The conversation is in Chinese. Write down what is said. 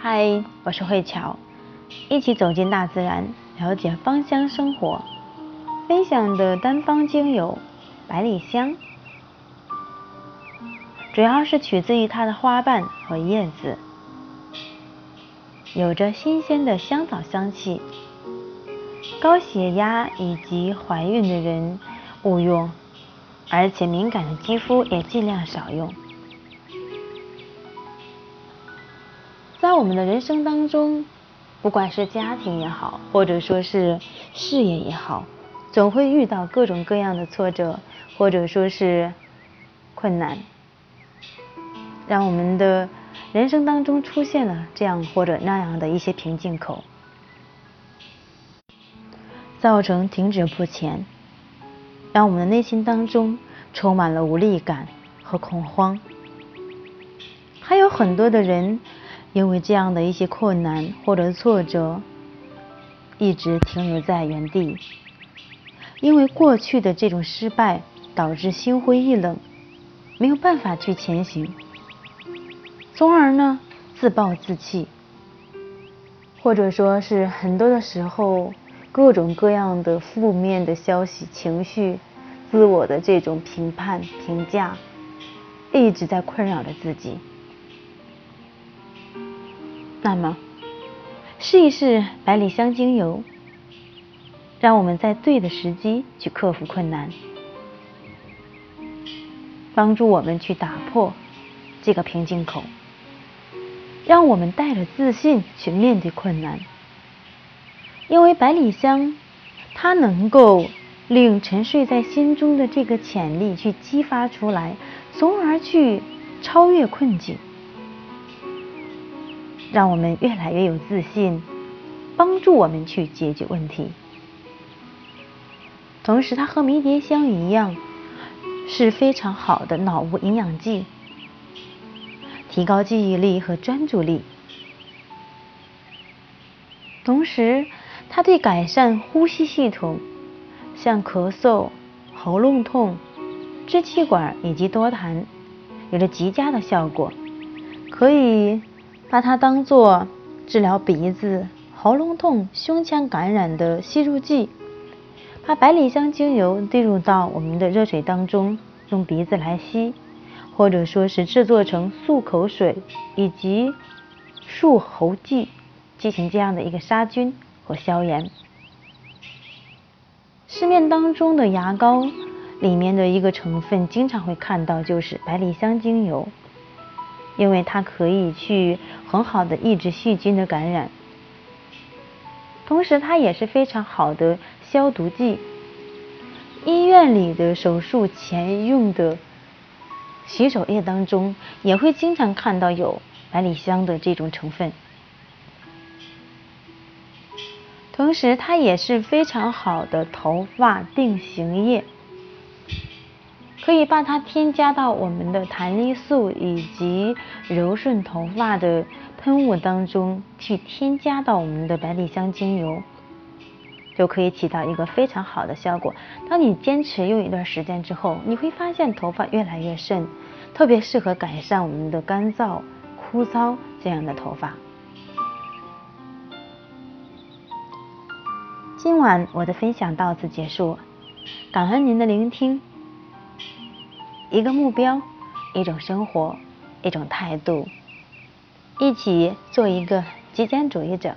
嗨，我是慧乔，一起走进大自然，了解芳香生活。分享的单方精油百里香，主要是取自于它的花瓣和叶子，有着新鲜的香草香气。高血压以及怀孕的人勿用，而且敏感的肌肤也尽量少用。在我们的人生当中，不管是家庭也好，或者说是事业也好，总会遇到各种各样的挫折，或者说是困难，让我们的人生当中出现了这样或者那样的一些瓶颈口，造成停止不前，让我们的内心当中充满了无力感和恐慌，还有很多的人。因为这样的一些困难或者挫折，一直停留在原地。因为过去的这种失败，导致心灰意冷，没有办法去前行，从而呢自暴自弃，或者说是很多的时候，各种各样的负面的消息、情绪、自我的这种评判、评价，一直在困扰着自己。那么，试一试百里香精油，让我们在对的时机去克服困难，帮助我们去打破这个瓶颈口，让我们带着自信去面对困难。因为百里香，它能够令沉睡在心中的这个潜力去激发出来，从而去超越困境。让我们越来越有自信，帮助我们去解决问题。同时，它和迷迭香一样，是非常好的脑部营养剂，提高记忆力和专注力。同时，它对改善呼吸系统，像咳嗽、喉咙痛、支气管以及多痰，有着极佳的效果，可以。把它当做治疗鼻子、喉咙痛、胸腔感染的吸入剂。把百里香精油滴入到我们的热水当中，用鼻子来吸，或者说是制作成漱口水以及漱喉剂，进行这样的一个杀菌和消炎。市面当中的牙膏里面的一个成分，经常会看到就是百里香精油。因为它可以去很好的抑制细菌的感染，同时它也是非常好的消毒剂。医院里的手术前用的洗手液当中，也会经常看到有百里香的这种成分。同时，它也是非常好的头发定型液。可以把它添加到我们的弹力素以及柔顺头发的喷雾当中，去添加到我们的百里香精油，就可以起到一个非常好的效果。当你坚持用一段时间之后，你会发现头发越来越顺，特别适合改善我们的干燥、枯燥这样的头发。今晚我的分享到此结束，感恩您的聆听。一个目标，一种生活，一种态度，一起做一个极简主义者。